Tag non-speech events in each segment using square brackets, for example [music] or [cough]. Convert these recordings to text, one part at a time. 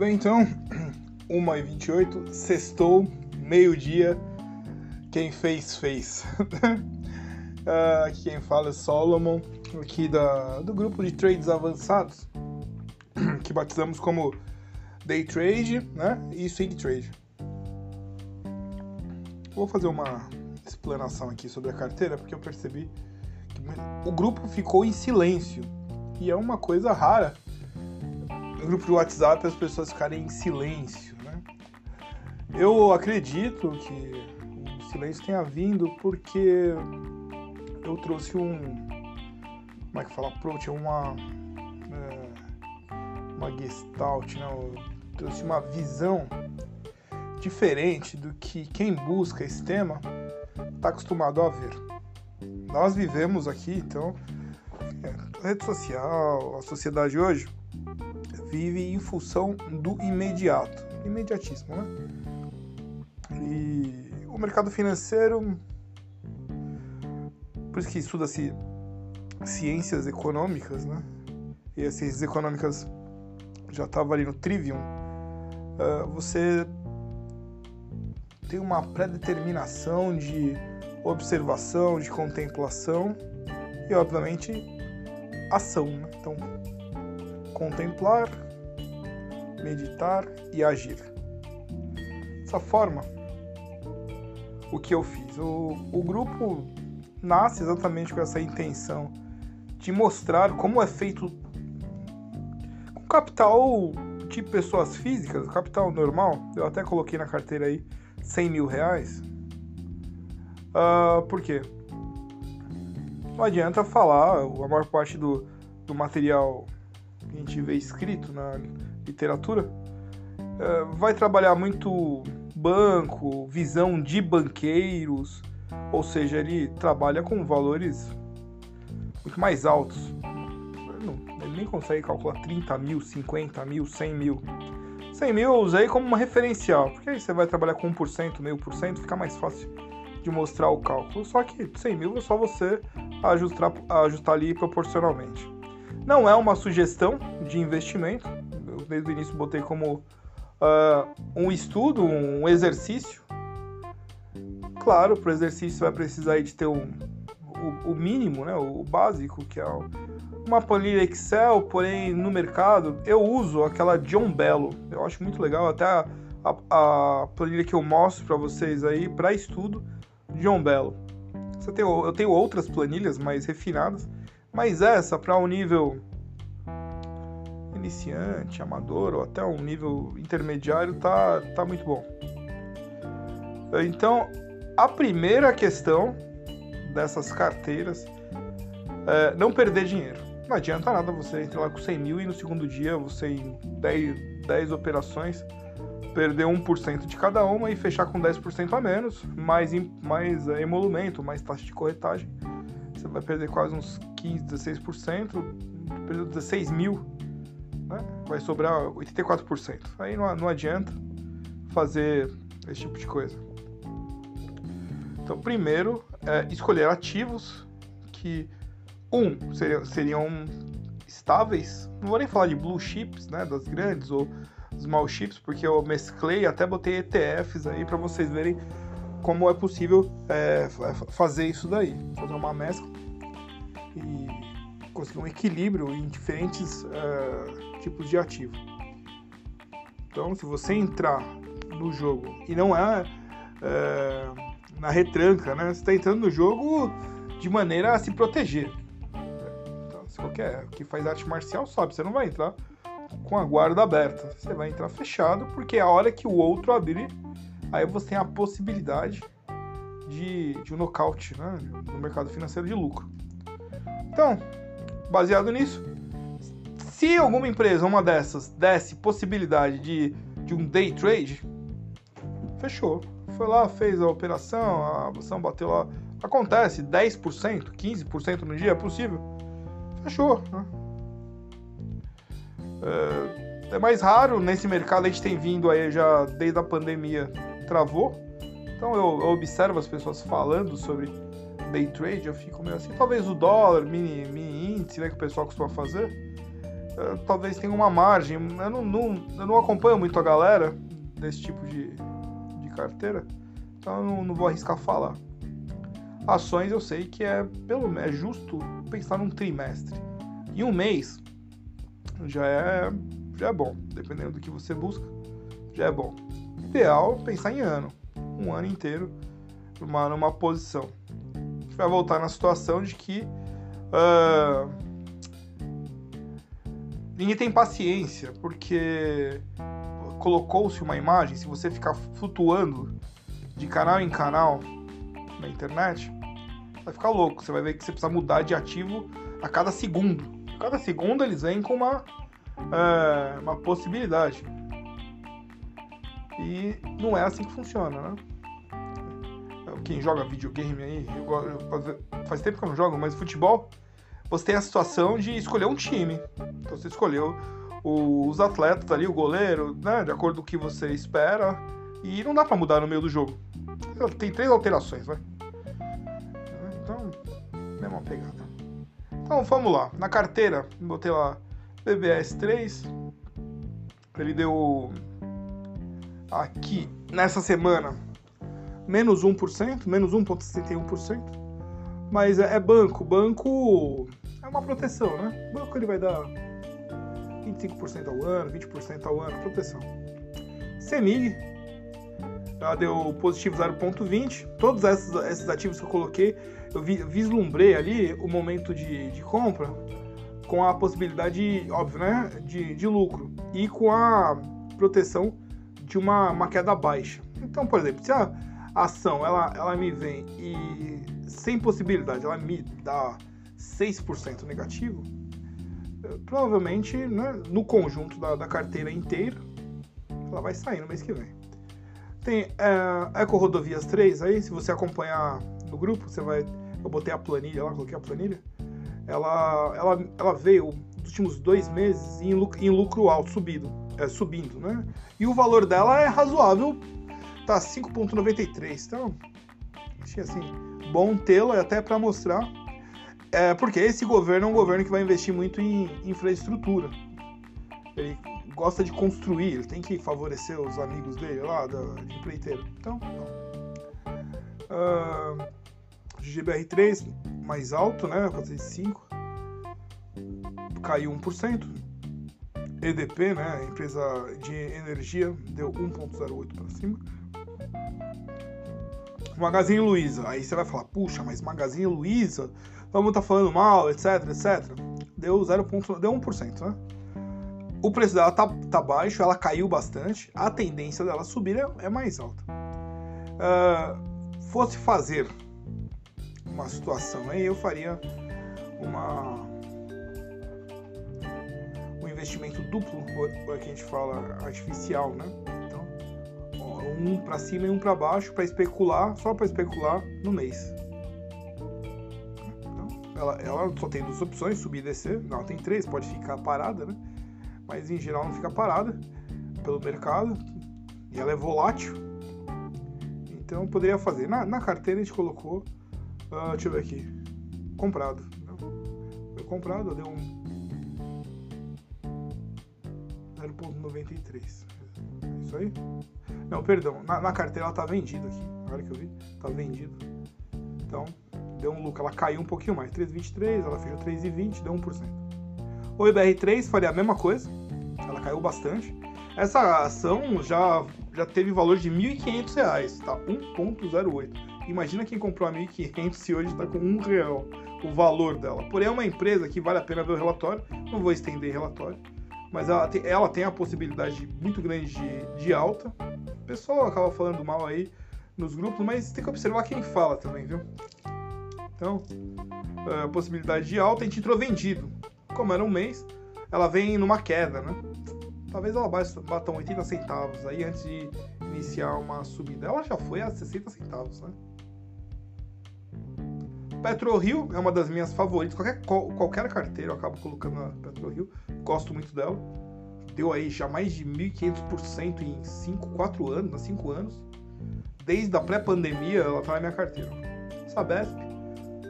bem, então, 1h28, sextou, meio-dia, quem fez, fez. uh, [laughs] aqui quem fala é Solomon, aqui da, do grupo de trades avançados, [clears throat] que batizamos como Day Trade né, e Swing Trade. Vou fazer uma explanação aqui sobre a carteira, porque eu percebi que o grupo ficou em silêncio, e é uma coisa rara grupo de WhatsApp as pessoas ficarem em silêncio, né? Eu acredito que o silêncio tenha vindo porque eu trouxe um. Como é que fala? Approach, uma. É, uma gestalt, né? Eu trouxe uma visão diferente do que quem busca esse tema está acostumado a ver. Nós vivemos aqui, então, é, a rede social, a sociedade hoje vive em função do imediato, imediatismo, né? E o mercado financeiro, por isso que estuda-se ciências econômicas, né? E as ciências econômicas já estava ali no Trivium. Uh, você tem uma predeterminação de observação, de contemplação e, obviamente, ação. Né? Então, contemplar, meditar e agir. Dessa forma, o que eu fiz? O, o grupo nasce exatamente com essa intenção de mostrar como é feito com capital de pessoas físicas, capital normal. Eu até coloquei na carteira aí 100 mil reais. Uh, por quê? Não adianta falar, a maior parte do, do material que a gente vê escrito na literatura, é, vai trabalhar muito banco, visão de banqueiros, ou seja, ele trabalha com valores muito mais altos. Ele nem consegue calcular 30 mil, 50 mil, 100 mil. 100 mil eu usei como uma referencial, porque aí você vai trabalhar com 1%, meio por cento, fica mais fácil de mostrar o cálculo. Só que 100 mil é só você ajustar, ajustar ali proporcionalmente. Não é uma sugestão de investimento, desde o início botei como uh, um estudo, um exercício. Claro, para o exercício vai precisar de ter um, o, o, mínimo, né, o básico, que é uma planilha Excel, porém no mercado eu uso aquela John Bello. Eu acho muito legal, até a, a, a planilha que eu mostro para vocês aí para estudo, John Bello. Eu tenho outras planilhas mais refinadas, mas essa, para um nível iniciante, amador ou até um nível intermediário, tá, tá muito bom. Então, a primeira questão dessas carteiras é não perder dinheiro. Não adianta nada você entrar lá com 100 mil e no segundo dia você em 10, 10 operações perder 1% de cada uma e fechar com 10% a menos, mais, mais é, emolumento, mais taxa de corretagem você vai perder quase uns 15, 16%, perdeu 16 mil, né? vai sobrar 84%. Aí não, não adianta fazer esse tipo de coisa. Então, primeiro, é escolher ativos que, um, seriam, seriam estáveis, não vou nem falar de blue chips, né, das grandes, ou small chips, porque eu mesclei, até botei ETFs aí para vocês verem como é possível é, fazer isso daí, fazer uma mescla e conseguir um equilíbrio em diferentes uh, tipos de ativo. Então, se você entrar no jogo e não é uh, na retranca, né? Você está entrando no jogo de maneira a se proteger. Então, se qualquer que faz arte marcial sabe, você não vai entrar com a guarda aberta. Você vai entrar fechado, porque é a hora que o outro abrir aí você tem a possibilidade de, de um nocaute né, no mercado financeiro de lucro. Então, baseado nisso, se alguma empresa, uma dessas, desse possibilidade de, de um day trade, fechou. Foi lá, fez a operação, a ação bateu lá. Acontece 10%, 15% no dia, é possível. Fechou. Né? É, é mais raro nesse mercado, a gente tem vindo aí já desde a pandemia travou. Então eu, eu observo as pessoas falando sobre day trade, eu fico meio assim, talvez o dólar, mini, mini índice, né, que o pessoal costuma fazer. uh, talvez tenha uma margem. Eu não, não, eu não acompanho muito a galera desse tipo de, de carteira, então eu não, não vou arriscar falar. Ações eu sei que é pelo é justo pensar num trimestre. E um mês já é já é bom, dependendo do que você busca, já é bom. Ideal pensar em ano, um ano inteiro numa, numa posição. A gente vai voltar na situação de que uh, ninguém tem paciência, porque colocou-se uma imagem, se você ficar flutuando de canal em canal na internet, vai ficar louco. Você vai ver que você precisa mudar de ativo a cada segundo. Cada segundo eles vêm com uma, é, uma possibilidade. E não é assim que funciona, né? Quem joga videogame aí, faz tempo que eu não jogo, mas futebol, você tem a situação de escolher um time. Então você escolheu os atletas ali, o goleiro, né, de acordo com o que você espera, e não dá para mudar no meio do jogo. Tem três alterações, vai. Então, mesma pegada. Então, vamos lá. Na carteira, botei lá BBS 3. Ele deu aqui nessa semana menos 1%, menos 1,61%. Mas é, é banco. Banco é uma proteção, né? Banco ele vai dar 25% ao ano, 20% ao ano, proteção. Semig, ela deu positivo 0,20. Todos esses, esses, ativos que eu coloquei, eu vi, vislumbrei ali o momento de, de, compra com a possibilidade, óbvio, né, de, de lucro e com a proteção de uma, uma queda baixa. Então, por exemplo, se a ação ela, ela me vem e sem possibilidade ela me dá 6% negativo, provavelmente né, no conjunto da, da, carteira inteira ela vai sair no mês que vem. Tem é, Eco Rodovias 3 aí, se você acompanhar no grupo, você vai. Eu botei a planilha lá, coloquei a planilha. Ela, ela, ela veio nos últimos dois meses em lucro, em lucro alto, subido, é, subindo, né? E o valor dela é razoável, tá 5,93. Então, achei assim, bom tê-la até para mostrar é, porque esse governo é um governo que vai investir muito em infraestrutura. Ele gosta de construir, ele tem que favorecer os amigos dele lá, da, de empreiteiro. Então, uh, GBR3 mais alto, né? 405. Caiu 1%. EDP, né? Empresa de energia, deu 1,08 para cima. Magazine Luiza. Aí você vai falar, puxa, mas Magazine Luiza vamos estar tá falando mal, etc, etc. Deu 0, deu 1%, né? O preço dela tá, tá baixo, ela caiu bastante, a tendência dela subir é, é mais alta. Uh, fosse fazer uma situação aí, eu faria uma um investimento duplo, que a gente fala artificial, né? Então, um para cima e um para baixo para especular, só para especular no mês ela, ela só tem duas opções, subir e descer. Não, tem três, pode ficar parada, né? Mas em geral não fica parada pelo mercado. E ela é volátil. Então poderia fazer. Na, na carteira a gente colocou. Uh, deixa eu ver aqui. Comprado. Foi comprado, deu um. 0.93. Isso aí? Não, perdão. Na, na carteira ela tá vendida aqui. Agora que eu vi, tá vendido. Então, deu um lucro, ela caiu um pouquinho mais, 3,23, ela fechou 3,20, deu 1%. O IBR3 faria a mesma coisa, ela caiu bastante. Essa ação já, já teve valor de R$ 1.500, tá? 1,08. Imagina quem comprou a 1.500 e hoje está com um real o valor dela. Porém, é uma empresa que vale a pena ver o relatório. Não vou estender relatório, mas ela tem, ela tem a possibilidade muito grande de, de alta. Pessoal acaba falando mal aí nos grupos, mas tem que observar quem fala também, viu? Então, a possibilidade de alta, a gente entrou vendido. Como era um mês, ela vem numa queda, né? Talvez ela bata 80 centavos aí antes de iniciar uma subida. Ela já foi a 60 centavos, né? PetroRio é uma das minhas favoritas. Qualquer, qualquer carteira eu acabo colocando a PetroRio. Gosto muito dela. Deu aí já mais de 1.500% em 5, 4 anos, 5 anos. Desde a pré-pandemia ela tá na minha carteira. Sabesp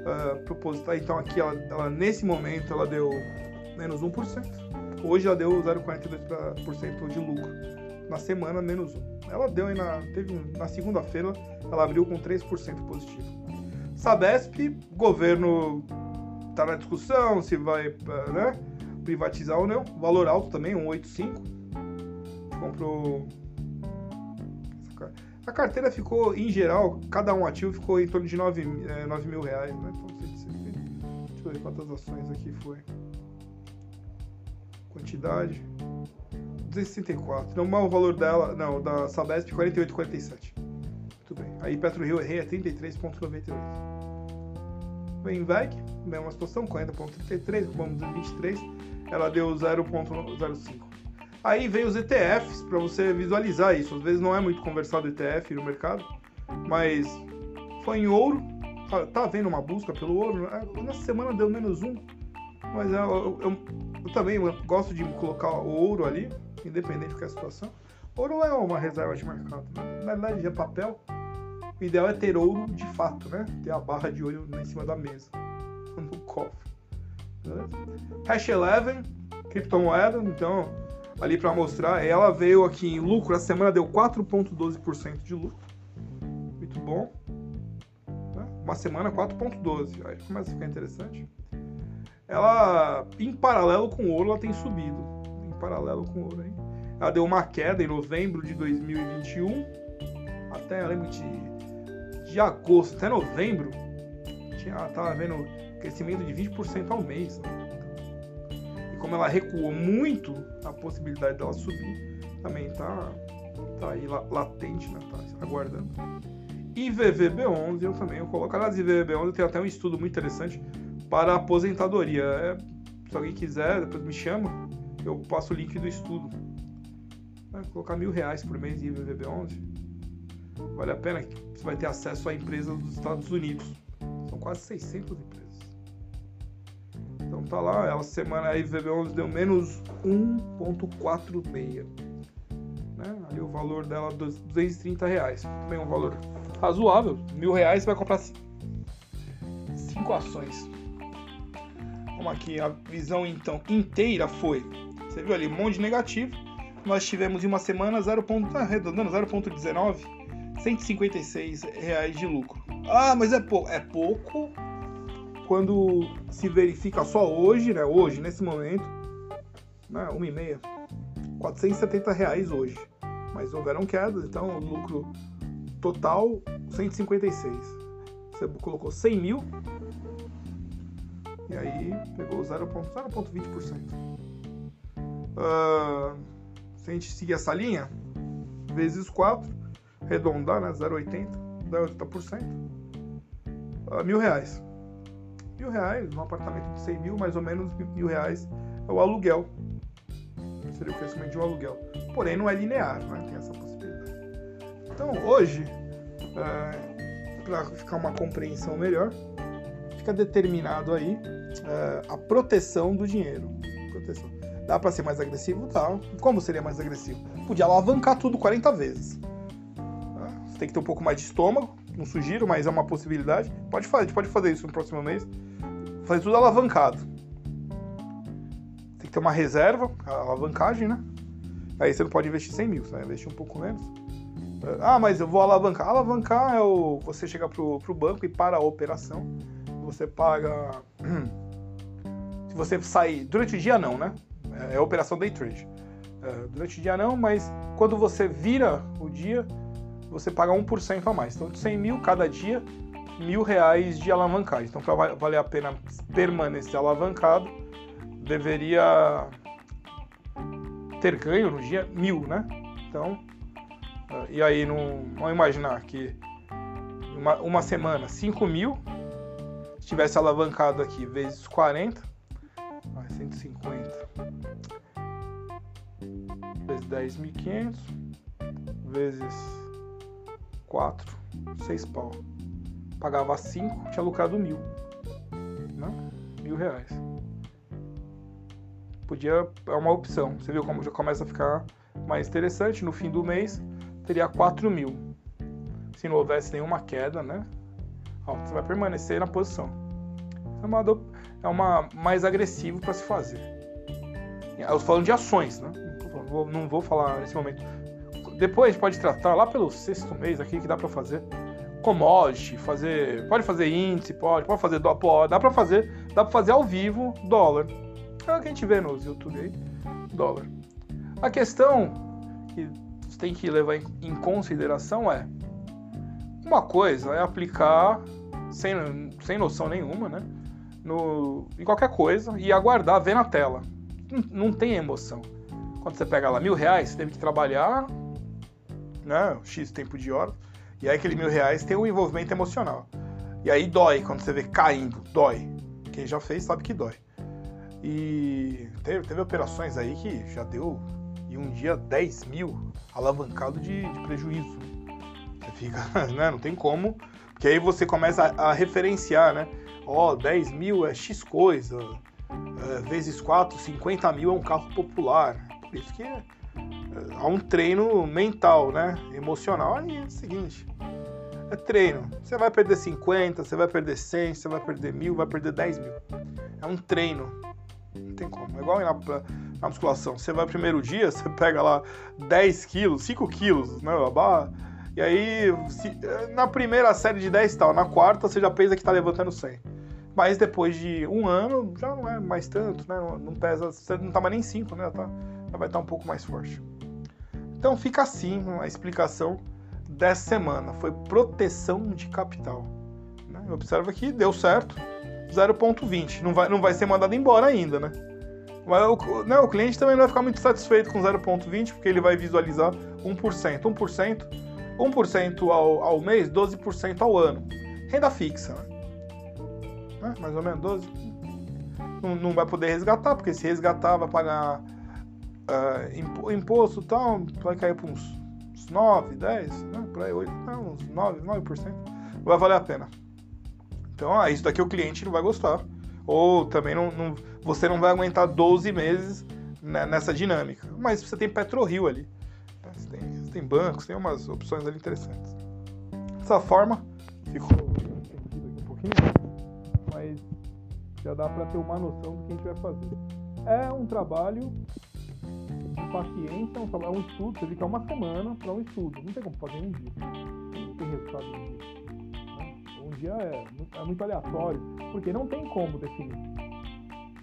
uh, proposital. Então aqui, ela, ela, nesse momento, ela deu menos 1%. Hoje ela deu 0,42% de lucro. Na semana, menos 1. Ela deu aí na. Na segunda-feira, ela abriu com 3% positivo. Sabesp, governo tá na discussão se vai né, privatizar ou não. Valor alto também, 185. Comprou. A carteira ficou, em geral, cada um ativo ficou em torno de 9, é, 9 mil reais, né? Então, deixa eu ver quantas ações aqui foi. Quantidade. 264. Não, o valor dela, não, da Sabesp 48,47. Muito bem. Aí PetroRio Rei é 33,98. Vem mesma situação, 40,33, vamos 23, ela deu 0,05. Aí vem os ETFs para você visualizar isso. Às vezes não é muito conversado ETF no mercado, mas foi em ouro. Tá, tá havendo uma busca pelo ouro. É, nessa semana deu menos um, mas eu, eu, eu, eu também gosto de colocar o ouro ali, independente da situação. Ouro é uma reserva de mercado. Né? Na verdade, é papel. O ideal é ter ouro de fato, né? Ter a barra de ouro em cima da mesa, no cofre. Hash 11, criptomoeda, então, ali para mostrar, ela veio aqui em lucro, a semana deu 4,12% de lucro. Muito bom. Né? Uma semana 4,12%. Aí começa a ficar interessante. Ela, em paralelo com o ouro, ela tem subido. Em paralelo com o ouro, hein? Ela deu uma queda em novembro de 2021. Até, eu lembro de de agosto até novembro, tinha, tava vendo crescimento de 20% ao mês. E como ela recuou muito, a possibilidade dela subir também tá, tá aí latente, né? Tá aguardando. E VVB11 eu também eu coloco. Aliás, VVB11 tem até um estudo muito interessante para aposentadoria. É, se alguém quiser, depois me chama, eu passo o link do estudo. Colocar mil reais por mês em VVB11 Vale a pena você vai ter acesso a empresas dos Estados Unidos. São quase 600 empresas. Tá lá, ela semana aí VB11 deu menos 1.46. Né? Ali o valor dela 230 reais. Também um valor razoável. Mil reais você vai comprar cinco ações. Vamos aqui, a visão então inteira foi. Você viu ali um monte de negativo. Nós tivemos em uma semana 0. Tá arredondando 0.19 156 reais de lucro. Ah, mas é pouco. É pouco quando se verifica só hoje, né? Hoje, nesse momento, né? Uma e meia. 470 reais hoje. Mas houveram quedas, então o lucro total 156. Você colocou 100 mil e aí pegou 0,20%. Uh, se a gente seguir essa linha, vezes 4, arredondar, né? 0,80, dá 80%. Uh, mil reais. Mil reais, um apartamento de 100 mil, mais ou menos mil reais é o aluguel. Seria o crescimento de um aluguel. Porém, não é linear, né? Tem essa possibilidade. Então, hoje, é, para ficar uma compreensão melhor, fica determinado aí é, a proteção do dinheiro. Proteção. Dá para ser mais agressivo? Dá. Como seria mais agressivo? Podia alavancar tudo 40 vezes tem que ter um pouco mais de estômago, não sugiro, mas é uma possibilidade. Pode fazer, pode fazer isso no próximo mês. Fazer tudo alavancado. Tem que ter uma reserva, a alavancagem, né? Aí você não pode investir 100 mil, você vai investir um pouco menos. Ah, mas eu vou alavancar. Alavancar é o você chegar pro, pro banco e para a operação. Você paga. [clears throat] Se você sair. Durante o dia não, né? É, é operação day trade. É, durante o dia não, mas quando você vira o dia, você paga 1% a mais. Então, de 100 mil cada dia, mil reais de alavancagem. Então, para valer a pena permanecer alavancado, deveria ter ganho no dia mil, né? Então, ah, e aí, não, vamos imaginar que uma, uma semana, 5 mil, se tivesse alavancado aqui vezes 40, 150 vezes 10.500 vezes 4, 6 pau. Pagava 5, tinha lucrado mil. Né? Mil reais. Podia, é uma opção. Você viu como já começa a ficar mais interessante. No fim do mês, teria 4 mil. Se não houvesse nenhuma queda, né? Ó, você vai permanecer na posição. É uma, é uma mais agressivo para se fazer. Eu tô falando de ações, né? Não vou, não vou falar nesse momento. Depois pode tratar lá pelo sexto mês aqui que dá para fazer commodity, fazer, pode fazer índice, pode, pode fazer pode, dá para fazer, dá para fazer ao vivo dólar. É o que a gente vê nos YouTube aí, dólar. A questão que você tem que levar em consideração é uma coisa é aplicar sem, sem noção nenhuma, né? No, em qualquer coisa e aguardar ver na tela. Não, não tem emoção. Quando você pega lá mil reais, você teve que trabalhar, né? X tempo de hora e aí aquele mil reais tem um envolvimento emocional. E aí dói quando você vê caindo, dói. Quem já fez sabe que dói. E teve, teve operações aí que já deu em um dia 10 mil alavancado de, de prejuízo. Você fica, [laughs] né? Não tem como. Porque aí você começa a, a referenciar, né? Ó, oh, 10 mil é X coisa. É, vezes 4, 50 mil é um carro popular. Por isso que é, há um treino mental, né? Emocional. Aí é o seguinte: é treino. Você vai perder 50, você vai perder 100, você vai perder mil, vai perder 10 mil. É um treino. Não tem como. É igual na, na musculação. Você vai primeiro dia, [laughs] você pega lá 10 quilos, 5 quilos, né? E aí, se, na primeira série de 10 tal, na quarta você já pensa que tá levantando 100. Mas depois de um ano, já não é mais tanto, né? Não pesa, você não tá mais nem 5, né? Tá, já vai estar tá um pouco mais forte. Então fica assim a explicação dessa semana. Foi proteção de capital. Né? Observa que deu certo. 0,20. Não vai, não vai ser mandado embora ainda, né? Mas o, né, o cliente também não vai ficar muito satisfeito com 0,20, porque ele vai visualizar 1%. 1%, 1% ao, ao mês, 12% ao ano. Renda fixa, né? né? Mais ou menos 12%. Não, não vai poder resgatar, porque se resgatar vai pagar uh, imposto tal, vai cair para uns, uns 9, 10, né? Aí, 8, não, uns 9, 9%. Não vai valer a pena. Então, ah, isso daqui o cliente não vai gostar. Ou também não, não você não vai aguentar 12 meses né, nessa dinâmica. Mas você tem PetroRio ali. Né? Você tem, você tem bancos, tem umas opções ali interessantes. Dessa forma, ficou um pouquinho, mas já dá para ter uma noção do que a gente vai fazer. É um trabalho paciência, é um, é estudo, você fica uma semana para um estudo. Não tem como fazer um dia. Não tem resultado um dia. Né? Um dia é, é, muito aleatório, porque não tem como definir.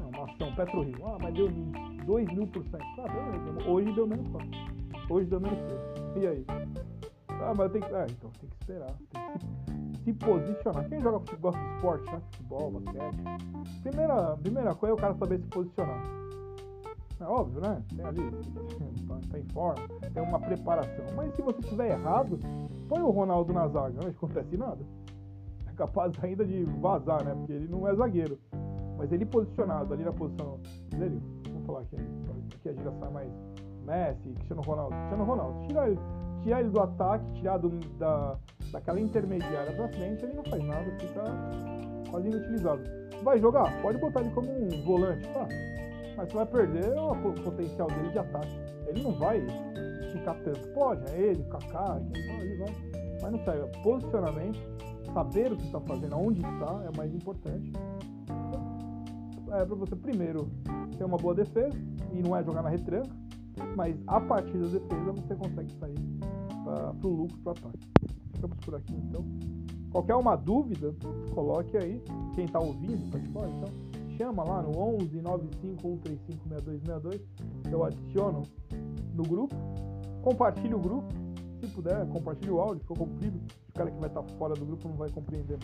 É uma ação PetroRio, ah, mas deu 2 mil por cento. Ah. Hoje deu menos 4. Hoje deu menos 3. E aí? Ah, mas tem que. Ah, então tem que esperar. Tem que se, se posicionar. Quem joga gosta de esporte, né? Futebol, basquete. Primeira, primeira coisa é o cara saber se posicionar é óbvio, né? Tem ali, [laughs] tá em forma, tem uma preparação. Mas se você estiver errado, põe o Ronaldo na zaga, não acontece nada. É capaz ainda de vazar, né? Porque ele não é zagueiro. Mas ele posicionado ali na posição dele, vamos falar aqui, aqui a gira sai mais Messi, Cristiano Ronaldo. Cristiano Ronaldo, tira ele, tirar ele do ataque, tirar do, da, daquela intermediária pra frente, ele não faz nada, fica quase inutilizado. Vai jogar? Pode botar ele como um volante, tá? Mas você vai perder o potencial dele de ataque. Ele não vai esticar tanto. Pode, é ele, o Kaká, ele vai. Mas não sai. Posicionamento, saber o que está fazendo, aonde está, é mais importante. É para você primeiro ter uma boa defesa e não é jogar na retranca, mas a partir da defesa você consegue sair para o lucro, para o ataque. Ficamos por aqui então. Qualquer uma dúvida, coloque aí. Quem está ouvindo, pode falar, então chama lá no 11 95 135 6262. Eu adiciono no grupo. Compartilhe o grupo. Se puder, compartilhe o áudio, ficou comprido. O cara que vai estar fora do grupo não vai compreender.